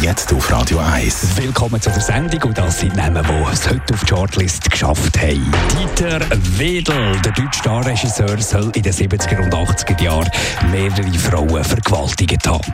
Jetzt auf Radio 1. Willkommen zu der Sendung und das sind Namen, die es heute auf die Shortlist geschafft haben. Dieter Wedel, der deutsche Starregisseur, soll in den 70er und 80er Jahren mehrere Frauen vergewaltigt haben.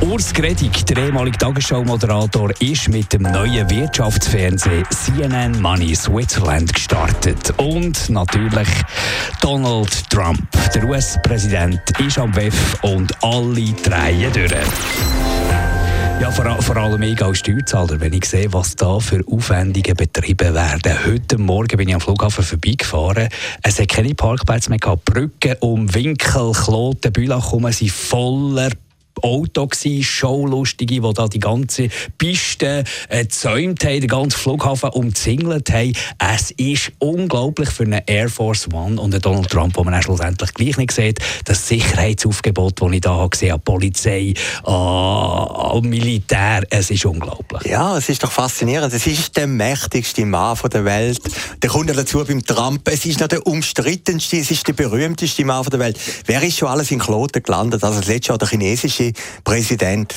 Urs Gredig, der ehemalige Tagesschau-Moderator, ist mit dem neuen Wirtschaftsfernsehen CNN Money Switzerland gestartet. Und natürlich Donald Trump, der US-Präsident, ist am WEF und alle drehen durch. Ja, vor, vor allem ich als Steuerzahler, wenn ich sehe, was da für Aufwendungen betrieben werden. Heute Morgen bin ich am Flughafen vorbeigefahren. Es hat keine Parkplätze mehr gehabt. Brücken um Winkel, Kloten, Bülach sind voller Auto gewesen, Showlustige, die da die ganze Piste äh, gezäumt haben, den ganzen Flughafen umzingelt haben. Es ist unglaublich für eine Air Force One und einen Donald Trump, wo man dann schlussendlich gleich nicht sieht, das Sicherheitsaufgebot, das ich da habe gesehen, an Polizei, an Militär, es ist unglaublich. Ja, es ist doch faszinierend. Es ist der mächtigste Mann der Welt. Der kommt ja dazu beim Trump. Es ist noch der umstrittenste, es ist der berühmteste Mann der Welt. Wer ist schon alles in Kloten gelandet? Also das letzte Jahr der chinesische Präsident,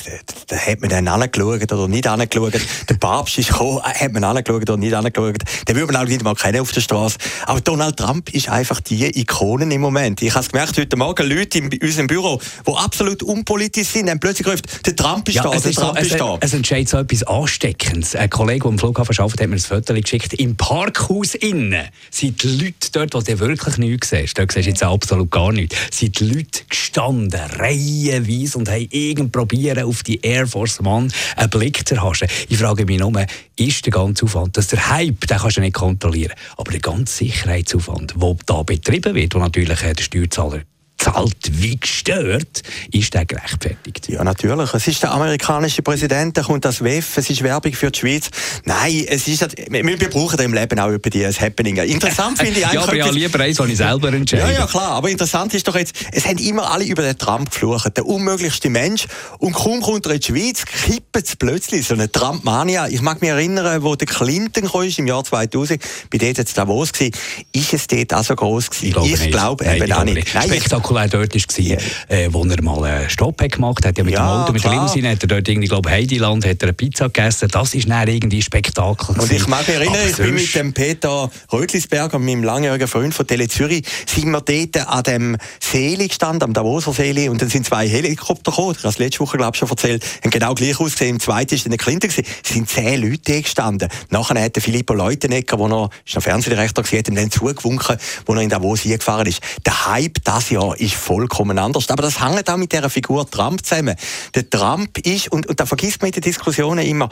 da hat man dann angeschaut oder nicht angeschaut. Der Papst ist gekommen, hat man angeschaut oder nicht angeschaut. Den würde man auch wieder mal kennen auf der Straße. Aber Donald Trump ist einfach die Ikone im Moment. Ich habe es gemerkt, heute Morgen Leute in unserem Büro, die absolut unpolitisch sind, haben plötzlich gesagt, der Trump ist ja, da, der Trump so, ist da. Es entsteht so etwas Ansteckendes. Ein Kollege, der am Flughafen arbeitet, hat mir ein Foto geschickt. Im Parkhaus innen sind die Leute dort, wo du wirklich nichts siehst. Dort siehst du jetzt absolut gar nichts. Sind die Leute gestanden, reihenweise und haben irgend probieren, auf die Air Force One einen Blick zu erhaschen. Ich frage mich nur, ist der ganze Aufwand, dass der Hype, den kannst du nicht kontrollieren, aber der ganze Sicherheitsaufwand, der da betrieben wird, wo natürlich der Steuerzahler zahlt wie gestört, ist der gerechtfertigt? Ja, natürlich. Es ist der amerikanische Präsident, der kommt das WEF, es ist Werbung für die Schweiz. Nein, es ist, wir, wir brauchen im Leben auch über die Happening. Interessant finde ich eigentlich... ja, aber ja, lieber eins, was ich selber entscheide. Ja, ja, klar. Aber interessant ist doch jetzt, es haben immer alle über den Trump geflucht, der unmöglichste Mensch. Und kaum kommt er in die Schweiz, kippt es plötzlich so eine Trump-Mania. Ich mag mich erinnern, wo der Clinton kam, im Jahr 2000, bei dort jetzt Davos war, ist es dort auch so groß gewesen? Ich glaube, glaub, eben auch nicht. Nein, spektakulär dort war, äh, wo er mal einen Stopp hat gemacht hat. Ja, mit ja, dem Auto, mit der Limousine hat er dort irgendwie, glaube Heidiland, hat er eine Pizza gegessen. Das ist dann irgendwie Spektakel. Und ich mag mich erinnern, ich bin mit dem Peter Rötlisberger, meinem langjährigen Freund von Tele Zürich, sind wir dort an dem See gestanden, am Davoser See, und dann sind zwei Helikopter gekommen. Ich habe das letzte Woche, glaube ich, schon erzählt, haben genau gleich ausgesehen. Im zweiten ist dann der Clinton. Es sind zehn Leute gestanden. Nachher hat der Filippo Leutenegger, der noch, ist noch Fernsehdirektor gewesen, hat ihm dann zugewunken, wo er in Davos hingefahren ist. Der Hype das Jahr ist vollkommen anders. Aber das hängt auch mit der Figur Trump zusammen. Der Trump ist, und, und da vergisst man in den Diskussionen immer,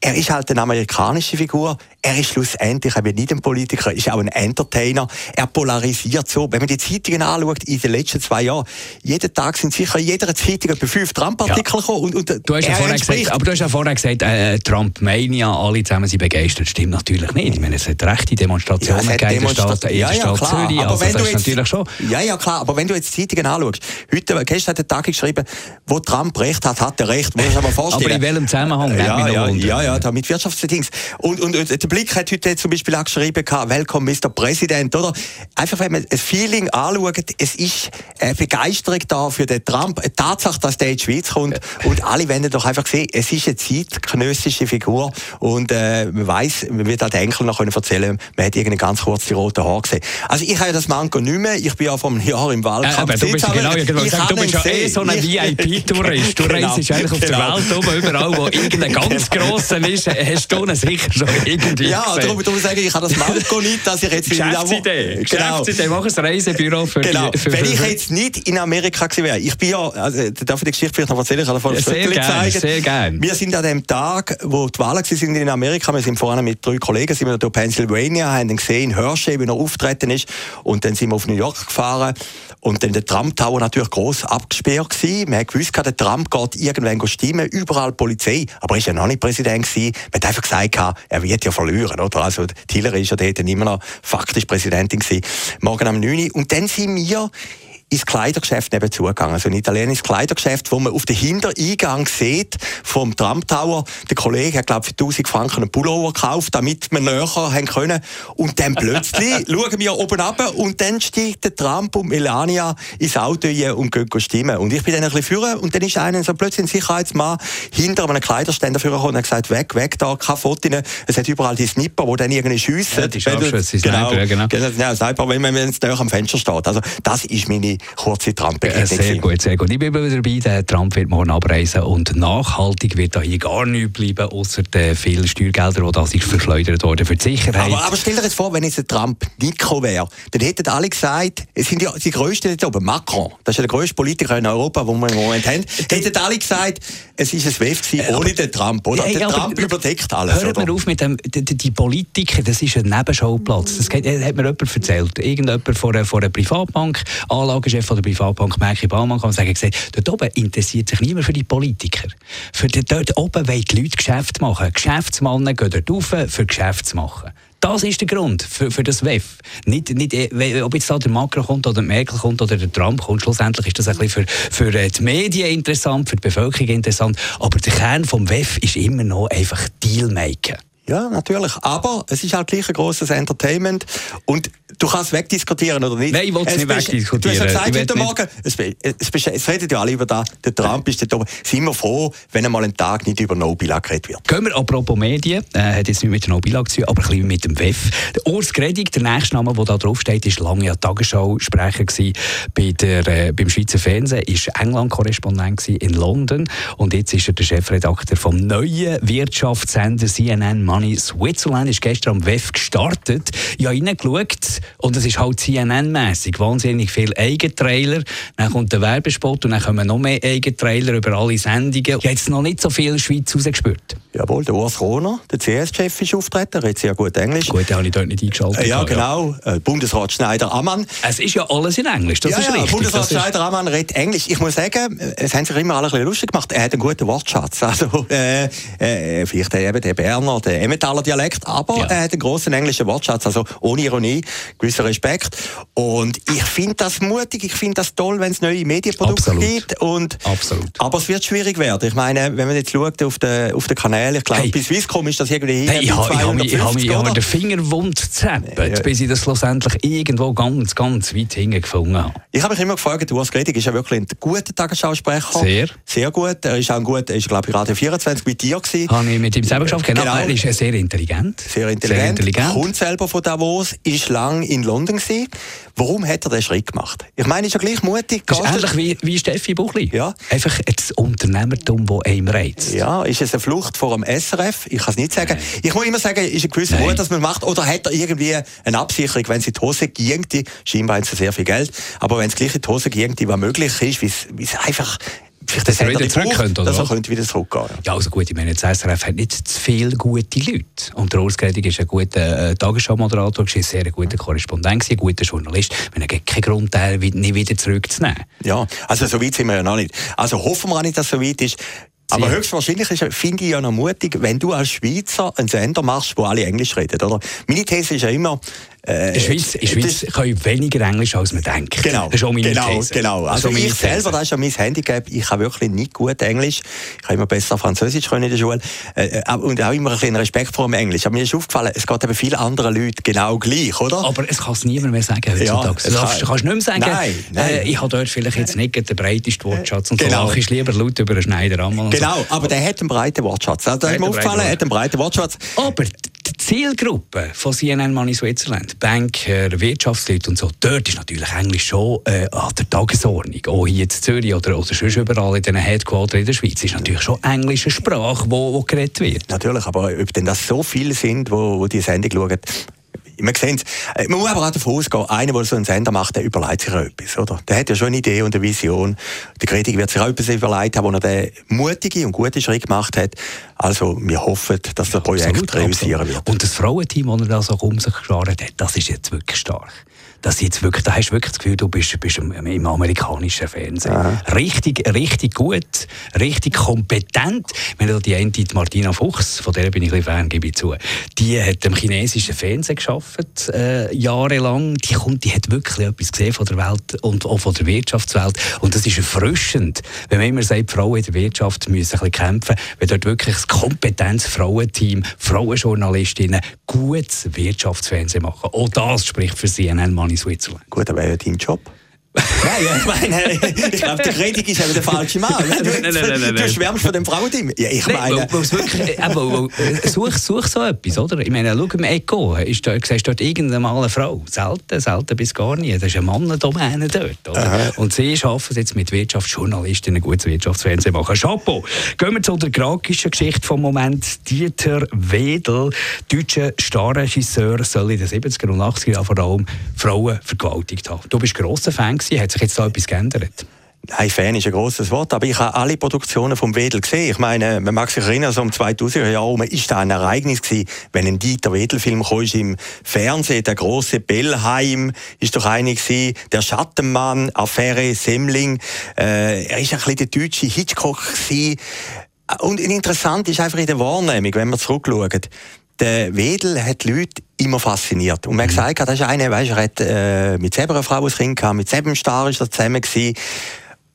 er ist halt eine amerikanische Figur, er ist schlussendlich eben nicht ein Politiker, ist auch ein Entertainer. Er polarisiert so. Wenn man die Zeitungen anschaut, in den letzten zwei Jahren, jeden Tag sind sicher in jeder Zeitung etwa fünf Trump-Artikel ja. gekommen. Und, und du hast ja vorher gesagt, aber du hast ja vorher gesagt, äh, Trump-Mania, alle zusammen sind begeistert. Stimmt natürlich nicht. Ich meine, es hat rechte Demonstrationen ja, gegeben in der Stadt, in der Stadt klar, Zürich. Also das ist natürlich schon. Ja, ja, klar. Aber wenn du jetzt Zeitungen anschaust, heute, gestern hat der Tag geschrieben, wo Trump recht hat, hat er recht. Muss man vorstellen. aber in welchem Zusammenhang? Ja, ja, ja, ja, da mit Wirtschaftsdings. Und, und, und der Blick hat heute zum Beispiel auch geschrieben, Welcome Mr. President, oder? Einfach, wenn man das Feeling anschaut, es ist eine Begeisterung da für den Trump. Eine Tatsache, dass der in die Schweiz kommt. Und alle werden doch einfach sehen, es ist eine zeitgenössische Figur. Und äh, man weiß, man wird auch den Enkel noch erzählen, man hat irgendwie ganz kurz die roten Haare gesehen. Also ich habe ja das Manko nicht mehr. Ich bin ja vor einem Jahr im Wahlkampf. Äh, aber du bist, genau, ich genau, sagen, du bist ja eh so ein VIP-Tourist. Du genau, reist eigentlich genau. auf der genau. Welt oben, überall, wo irgendein ganz genau. grosser ist, hast du ihn sicher schon irgendwie Ja, gesehen. darum, darum sage ich, ich habe das Manko nicht, dass ich jetzt... Geschäftsidee, genau. Geschäftsidee, mach ein Reisebüro für genau. Die, für, Wenn ich jetzt nicht in Amerika gewesen wäre, ich bin ja, also, darf ich die Geschichte vielleicht noch erzählen? Ich kann davon ja, sehr gerne, sehr gerne. Wir sind an dem Tag, wo die Wahlen waren in Amerika, wir sind vorhin mit drei Kollegen, sind wir durch Pennsylvania, haben ihn gesehen in Hershey, wie er auftreten ist, und dann sind wir auf New York gefahren und dann der Trump Tower natürlich gross abgesperrt gewesen. Man hat gewusst, der Trump geht irgendwann stimmen, überall Polizei. Aber er war ja noch nicht Präsident gewesen. Man hat einfach gesagt, er wird ja verlieren, oder? Also, Hillary ist ja dort immer noch faktisch Präsidentin gewesen. Morgen am 9. Und dann sind wir ins Kleidergeschäft nebenzu gegangen. Also ein italienisches Kleidergeschäft, wo man auf den Hintereingang sieht vom Trump Tower. Der Kollege hat, glaube ich, für 1000 Franken einen Pullover gekauft, damit wir näher haben können. Und dann plötzlich schauen wir oben ab und dann steigt der Trump und Melania ins Auto und gehen stimmen. Und ich bin dann ein bisschen führen und dann ist einer so plötzlich ein Sicherheitsmann hinter einem Kleiderständer führen und hat gesagt, weg, weg da, keine Fotos. Es hat überall die Snipper, die dann irgendwie schiessen. Ja, die Scharfschüsse, genau, Sniper, genau. genau. Sniper, wenn man jetzt am Fenster steht. Also das ist meine kurze Trump-Begegnung. sehr gut, sehr gut. Ich bin wieder dabei, der Trump wird morgen abreisen und nachhaltig wird da hier gar nichts bleiben, außer den vielen Steuergelder, die da sich verschleudert wurden für die Sicherheit. Aber, aber stell dir jetzt vor, wenn jetzt ein Trump gekommen wäre, dann hätten alle gesagt, es sind ja die Größten jetzt oben, Macron, das ist ja der größte Politiker in Europa, den wir im Moment haben, hätten alle gesagt, es ist ein WEF äh, ohne den Trump, oder? Hey, der Trump überdeckt alles, Hört mir auf mit dem, die, die Politiker, das ist ein Nebenschauplatz. Das geht, hat mir jemand erzählt. Irgendjemand von einer, von einer Privatbank, Anlagechef von der Privatbank Merki Baumann, kann sagen, gesagt, dort oben interessiert sich niemand für die Politiker. Für die, dort oben wollen die Leute Geschäfte machen. Geschäftsmannen gehen dort rauf, für Geschäfte zu machen. Das ist der Grund für, für das WEF. Nicht, nicht, äh, ob jetzt da der Macron kommt oder Merkel kommt oder der Trump kommt, schlussendlich ist das ein bisschen für, für äh, die Medien interessant, für die Bevölkerung interessant. Aber der Kern vom WEF ist immer noch einfach Dealmaker. Ja, natürlich. Aber es ist halt gleich ein grosses Entertainment. Und du kannst wegdiskutieren oder nicht. Nein, ich will es nicht wegdiskutieren. Du hast ja gesagt heute Morgen, es, es, es, redet ja alle über das, der Trump ist da oben. Sind wir froh, wenn einmal ein Tag nicht über Nobila geredet wird. Gehen wir apropos Medien, äh, hat jetzt nicht mit der Nobila zu tun, aber ein bisschen mit dem WEF. Der Urs Gredig, der nächste Name, der da draufsteht, ist lange ja Tagesschau-Sprecher bei der, äh, beim Schweizer Fernsehen, ist England-Korrespondent in London und jetzt ist er der Chefredakteur vom neuen Wirtschaftssender CNN Money Switzerland, ist gestern am WEF gestartet. Ich habe reingeschaut, und es ist halt CNN-mässig. Wahnsinnig viel Eigentrailer. Dann kommt der Werbespot und dann kommen noch mehr Eigentrailer über alle Sendungen. Ich habe jetzt noch nicht so viel Schweiz rausgespürt. Jawohl, der Urs Rohner, der CS-Chef, ist auftreten. Er redet sehr gut Englisch. Gut, den habe ich dort nicht eingeschaltet. Ja, genau. Ja. Äh, Bundesrat Schneider-Ammann. Es ist ja alles in Englisch, das ja, ist ja, richtig. Bundesrat Schneider-Ammann redet Englisch. Ich muss sagen, es haben sich immer alle ein bisschen lustig gemacht. Er hat einen guten Wortschatz. Also, äh, äh, vielleicht eben der Berner, der Emmentaler Dialekt, aber ja. er hat einen grossen englischen Wortschatz. Also, ohne Ironie, gewisser Respekt. Und ich finde das mutig, ich finde das toll, wenn es neue Medienprodukte Absolut. gibt. Und, Absolut. Aber es wird schwierig werden. Ich meine, wenn man jetzt schaut auf den, auf den Kanälen, ich glaube, hey. bis Swisscom ist das irgendwie. Hey, ich habe mir den Finger wund gezappelt, ja. bis ich das schlussendlich irgendwo ganz, ganz weit hingefunden habe. Ich habe mich immer gefragt, du hast ist ja wirklich ein guter Tagesschausprecher. Sehr. Sehr gut. Er ist auch ein guter, er ist glaube ich Radio 24 mit dir gewesen. Habe ich mit ihm selber geschafft, genau. genau. Er ist sehr intelligent. Sehr intelligent. Sehr intelligent. Kommt selber von Davos, ist lang in London gewesen. Warum hat er den Schritt gemacht? Ich meine, ist ja gleich mutig. Das ist ähnlich wie, wie Steffi Buchli. Ja. Einfach das Unternehmertum, das einem reizt. Ja, ist es eine Flucht vor dem SRF? Ich kann es nicht sagen. Ich muss immer sagen, ist ein gewisser Mut, dass man macht. Oder hat er irgendwie eine Absicherung, wenn es in die Hose ging, scheinbar haben sie sehr viel Geld, aber wenn es gleich in die Hose ging, was möglich ist, wie es einfach Vielleicht dass er wieder zurück könnte, oder? Dass er könnte wieder zurückgehen. Ja. ja, also gut, ich meine, das SRF hat nicht zu viele gute Leute. Und der Urs Gredig ist ein guter äh, Tagesschau-Moderator, ein sehr guter Korrespondent, ein guter Journalist. Wir haben keinen Grund, den nicht wieder zurückzunehmen. Ja, also so weit sind wir ja noch nicht. Also hoffen wir auch nicht, dass es so weit ist. Aber höchstwahrscheinlich finde ich ja noch mutig, wenn du als Schweizer einen Sender machst, wo alle Englisch reden, oder? Meine These ist ja immer, äh, in Schweiz, in Schweiz können weniger Englisch, als man denkt. Genau, das ist auch meine genau, These. genau. Also ich These. selber, das ist ja mein Handicap, ich habe wirklich nicht gut Englisch. Ich habe immer besser Französisch können in der Schule. Äh, äh und auch immer ein bisschen Respekt vor dem Englisch. Aber mir ist aufgefallen, es geht eben vielen anderen Leuten genau gleich, oder? Aber es kann es niemand mehr sagen heutzutage. Ja, du kannst, kann, kannst nicht mehr sagen, nein, nein. Äh, ich habe dort vielleicht jetzt nicht den breitesten Wortschatz und genau. so ich lieber laut über einen Schneider. Genau, so. aber der hat einen breiten Wortschatz. Also, das ist mir aufgefallen, er hat einen breiten Wortschatz. Aber Zielgruppe von CNN Money Switzerland, Banker, Wirtschaftsleute und so, dort ist natürlich Englisch schon äh, an der Tagesordnung. Auch hier in Zürich oder, oder sonst überall in den Headquarters in der Schweiz ist natürlich schon englische Sprache, wo geredet wird. Natürlich, aber ob denn das so viele sind, wo, wo die Sendung schauen, wir sehen äh, Man muss aber auch davon ausgehen, einer, der so einen Sender macht, der überlegt sich etwas. Oder? Der hat ja schon eine Idee und eine Vision. Der Kritiker wird sich auch etwas überlegt haben, wo er den mutigen und guten Schritt gemacht hat. Also wir hoffen, dass das Projekt absolut, realisieren absolut. wird. Und das Frauenteam, das er da so um sich geschart hat, das ist jetzt wirklich stark. Dass jetzt wirklich, da hast du wirklich das Gefühl, du bist, bist im amerikanischen Fernsehen. Aha. Richtig, richtig gut, richtig kompetent. Wenn du die eine, die Martina Fuchs, von der bin ich ein bisschen Fan, gebe ich zu, die hat im chinesischen Fernsehen geschafft, äh, jahrelang. Die, kommt, die hat wirklich etwas gesehen von der Welt und auch von der Wirtschaftswelt. Und das ist erfrischend, wenn man immer sagt, Frauen in der Wirtschaft müssen ein bisschen kämpfen, wenn dort wirklich das Kompetenz-Frauenteam, Frauenjournalistinnen gutes Wirtschaftsfernsehen machen. Auch das spricht für CNN Money Switzerland. Gut, aber ja dein Job. Nein, ich meine, ich glaube, der Kritik ist eben der falsche Mann. Du, nein, nein, nein, du schwärmst von dem Frauenteam. Ja, ich meine... Wirklich, äh, such, such so etwas, oder? Ich meine, schau im Echo, ist siehst du dort irgendeine eine Frau? Selten, selten bis gar nie. Das ist eine Mannendomäne dort, oder? Und sie schaffen es jetzt mit Wirtschaftsjournalisten ein gutes Wirtschaftsfernsehen machen. Chapeau! Gehen wir zu der tragischen Geschichte vom Moment. Dieter Wedel, deutscher Starregisseur, soll in den 70er und 80er Jahren vor allem Frauen vergewaltigt haben. Du bist grosser Fan gewesen. Hat sich jetzt da etwas geändert? Nein, Fan ist ein grosses Wort, aber ich habe alle Produktionen vom Wedel gesehen. Ich meine, man mag sich erinnern, so um 2000er Jahre ist da ein Ereignis gewesen, wenn ein Dieter Wedel-Film im Fernsehen, der große Bellheim ist doch einer gewesen, der Schattenmann, Affäre Semmling, äh, er ist ein bisschen der deutsche Hitchcock gewesen. Und interessant ist einfach in der Wahrnehmung, wenn man zurückschaut, der Wedel hat die Leute immer fasziniert. Und man hat mhm. gesagt, das ist einer, weißt, er hat äh, mit selber eine Frau ein Kind gehabt, mit selber Star ist er zusammen gewesen.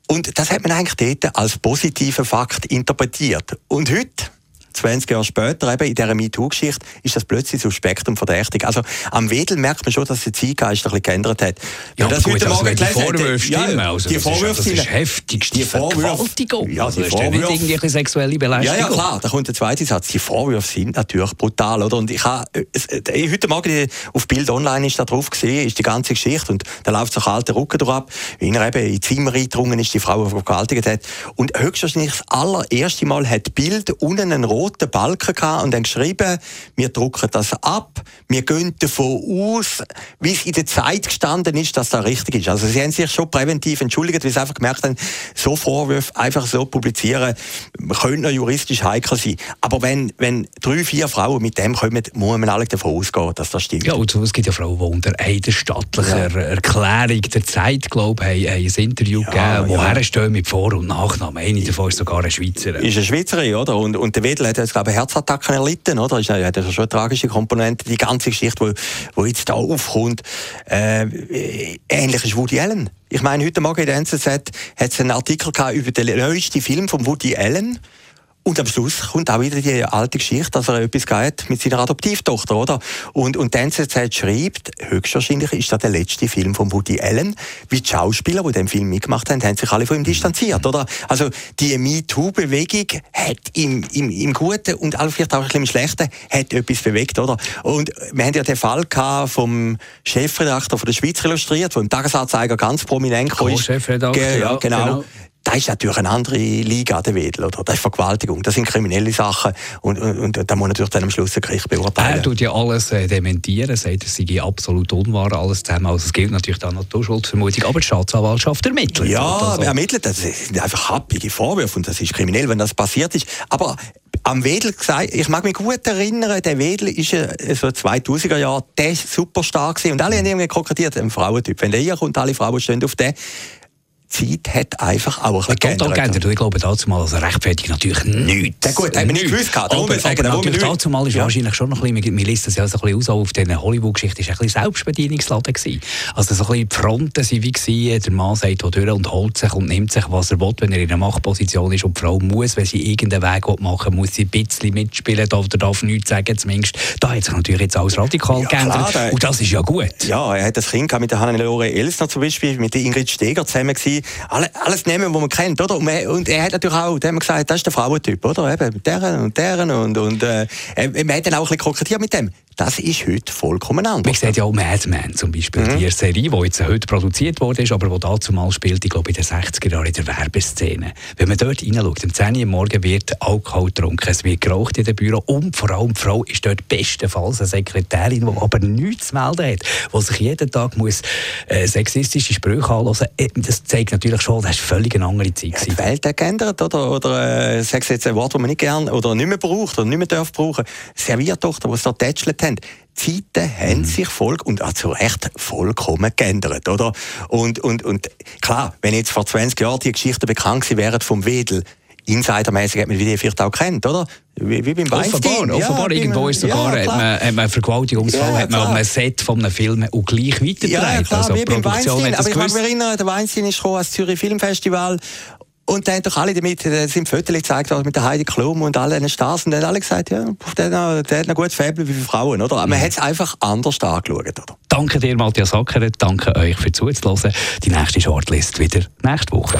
Und das hat man eigentlich dort als positiven Fakt interpretiert. Und heute, 20 Jahre später, eben in dieser MeToo-Geschichte, ist das plötzlich so Spektrum verdächtig. Also am Wedel merkt man schon, dass der Zeitgeist ein bisschen geändert hat. Ja, das gut, also, die Vorwürfe stimmen, ja, also, die Vorwürfe ist, das ist heftigste die Vergewaltigung. Ja, die also, Vorwürfe, nicht sexuelle Belästigung. Ja, ja, klar, da kommt der zweite Satz. Die Vorwürfe sind natürlich brutal, oder? Und ich habe, äh, heute Morgen auf Bild Online ist da drauf gesehen, ist die ganze Geschichte und da läuft so kalter Rücken drauf ab, wie er eben in Zimmer eingedrungen ist, die Frau vergewaltigt hat. Und höchstwahrscheinlich das allererste Mal hat Bild unten einen roten roten Balken gehabt und dann geschrieben, wir drucken das ab, wir gehen davon aus, wie es in der Zeit gestanden ist, dass das richtig ist. Also sie haben sich schon präventiv entschuldigt, weil sie einfach gemerkt haben, so Vorwürfe einfach so publizieren, könnte juristisch heikel sein. Aber wenn, wenn drei, vier Frauen mit dem kommen, muss man alle davon ausgehen, dass das stimmt. Ja, und es gibt ja Frauen, die unter eidesstattlicher ja. Erklärung der Zeit, glaube ich, ein Interview ja, gegeben, ja. stehen mit Vor- und Nachnamen. Eine davon ist sogar eine Schweizerin. Ist eine Schweizerin, oder? Und, und der Wedel hat jetzt, glaube ich, Herzattacken erlitten, oder? Das ist ja schon eine tragische Komponente, die ganze Geschichte, die wo, wo jetzt da aufkommt. Äh, ähnlich ist Woody Allen. Ich meine, heute Morgen in der NZZ hat es einen Artikel gehabt über den neuesten Film von Woody Allen. Und am Schluss kommt auch wieder die alte Geschichte, dass er etwas geht mit seiner Adoptivtochter, oder? Und, und die NZZ schreibt, höchstwahrscheinlich ist das der letzte Film von Woody Allen. Wie die Schauspieler, die den Film mitgemacht haben, haben sich alle von ihm distanziert, oder? Also, die MeToo-Bewegung hat im, im, im Guten und vielleicht auch ein bisschen im Schlechten, hat etwas bewegt, oder? Und wir haben ja den Fall gehabt vom Chefredakteur von der Schweiz illustriert, der im Tagesanzeiger ganz prominent kam. Chefredakteur, ja, genau. genau das ist natürlich eine andere Liga, der Wedel, oder? Das ist Vergewaltigung, das sind kriminelle Sachen und, und, und da muss natürlich dann am Schluss ein Gericht beurteilen. Er tut ja alles äh, dementieren, sagt, es sei absolut unwahr, alles zusammen. Also es gilt natürlich dann noch die Schuldvermutung, aber die Staatsanwaltschaft ermittelt. Ja, also. ermittelt, das sind einfach happige Vorwürfe und das ist kriminell, wenn das passiert ist. Aber am Wedel gesagt, ich mag mich gut erinnern, der Wedel ist äh, so 2000er Jahr der Superstar gewesen und alle haben irgendwie kokettiert, ein Frauentyp. Wenn der hier kommt, alle Frauen stehen auf den. Zeit hat einfach auch ein bisschen geändert. geändert. Ich glaube, dazu mal also rechtfertigt natürlich nichts. Ja gut, haben wir nicht gewusst. Aber, aber, sagen, aber natürlich dazu mal ist ja. wahrscheinlich schon noch ein bisschen, wir lesen das ja so ein bisschen aus, auf dieser Hollywood-Geschichte, ist ein bisschen Selbstbedienungsladen gewesen. Also so ein bisschen die Fronten sind wie gewesen, der Mann sagt wo durch und holt sich und nimmt sich, was er will, wenn er in einer Machtposition ist und die Frau muss, wenn sie irgendeinen Weg machen will, muss sie ein bisschen mitspielen oder darf nichts sagen zumindest. Da hat sich natürlich jetzt alles radikal ja, geändert klar, und das ist ja gut. Ja, er hat das Kind mit der Hannelore Elsner zum Beispiel, mit der Ingrid Steger zusammen gewesen, alle, alles nehmen, was man kennt, oder? Und, und er hat natürlich auch, dem gesagt, das ist der Frauentyp, oder? Eben, deren und deren und, und äh, man hat dann auch ein bisschen kokettiert mit dem. Das ist heute vollkommen anders. Man sieht ja auch Mad Men zum Beispiel, mhm. die Serie, die jetzt heute produziert wurde, aber die dazu mal spielt, ich glaube in den 60er Jahren in der Werbeszene. Wenn man dort hineinschaut, um 10 Uhr morgen wird Alkohol getrunken, es wird geraucht in dem Büro und vor allem die Frau ist dort bestenfalls eine Sekretärin, die aber nichts zu melden hat, die sich jeden Tag muss äh, sexistische Sprüche anhören muss. Äh, das zeigt Erinnerung natürlich schon, das war völlig eine andere Zeit. Ja, die Welt hat geändert, oder? Oder, äh, sagst jetzt ein Wort, das man nicht gerne oder nicht mehr braucht oder nicht mehr darf brauchen. Serviertochter, die es da tätschelt haben. Die Zeiten haben mhm. sich voll und auch zu Recht vollkommen geändert, oder? Und, und, und klar, wenn jetzt vor 20 Jahren die Geschichten bekannt gewesen wären vom Wedel, Insidermäßig hat man die vielleicht auch kennt, oder? Wie, wie beim Weinstein. Offenbar, offenbar ja, irgendwo ist sogar ja, hat man, hat man einen Vergewaltigungsfall ja, hat man einem Set von einem Film auch gleich weitergetragen. Ja, klar, also, wie beim Weinstein. Aber ich kann mich erinnern, der Weinstein ist gekommen als Zürich Filmfestival und dann haben doch alle damit, da sind Fotos gezeigt worden mit der Heidi Klum und allen Stars und dann haben alle gesagt, ja, der, der hat ein gutes Faible wie Frauen, oder? Aber man hat es einfach anders angeschaut, oder? Danke dir, Matthias Ackeret, danke euch für zuzuhören. Die nächste Shortlist wieder nächste Woche.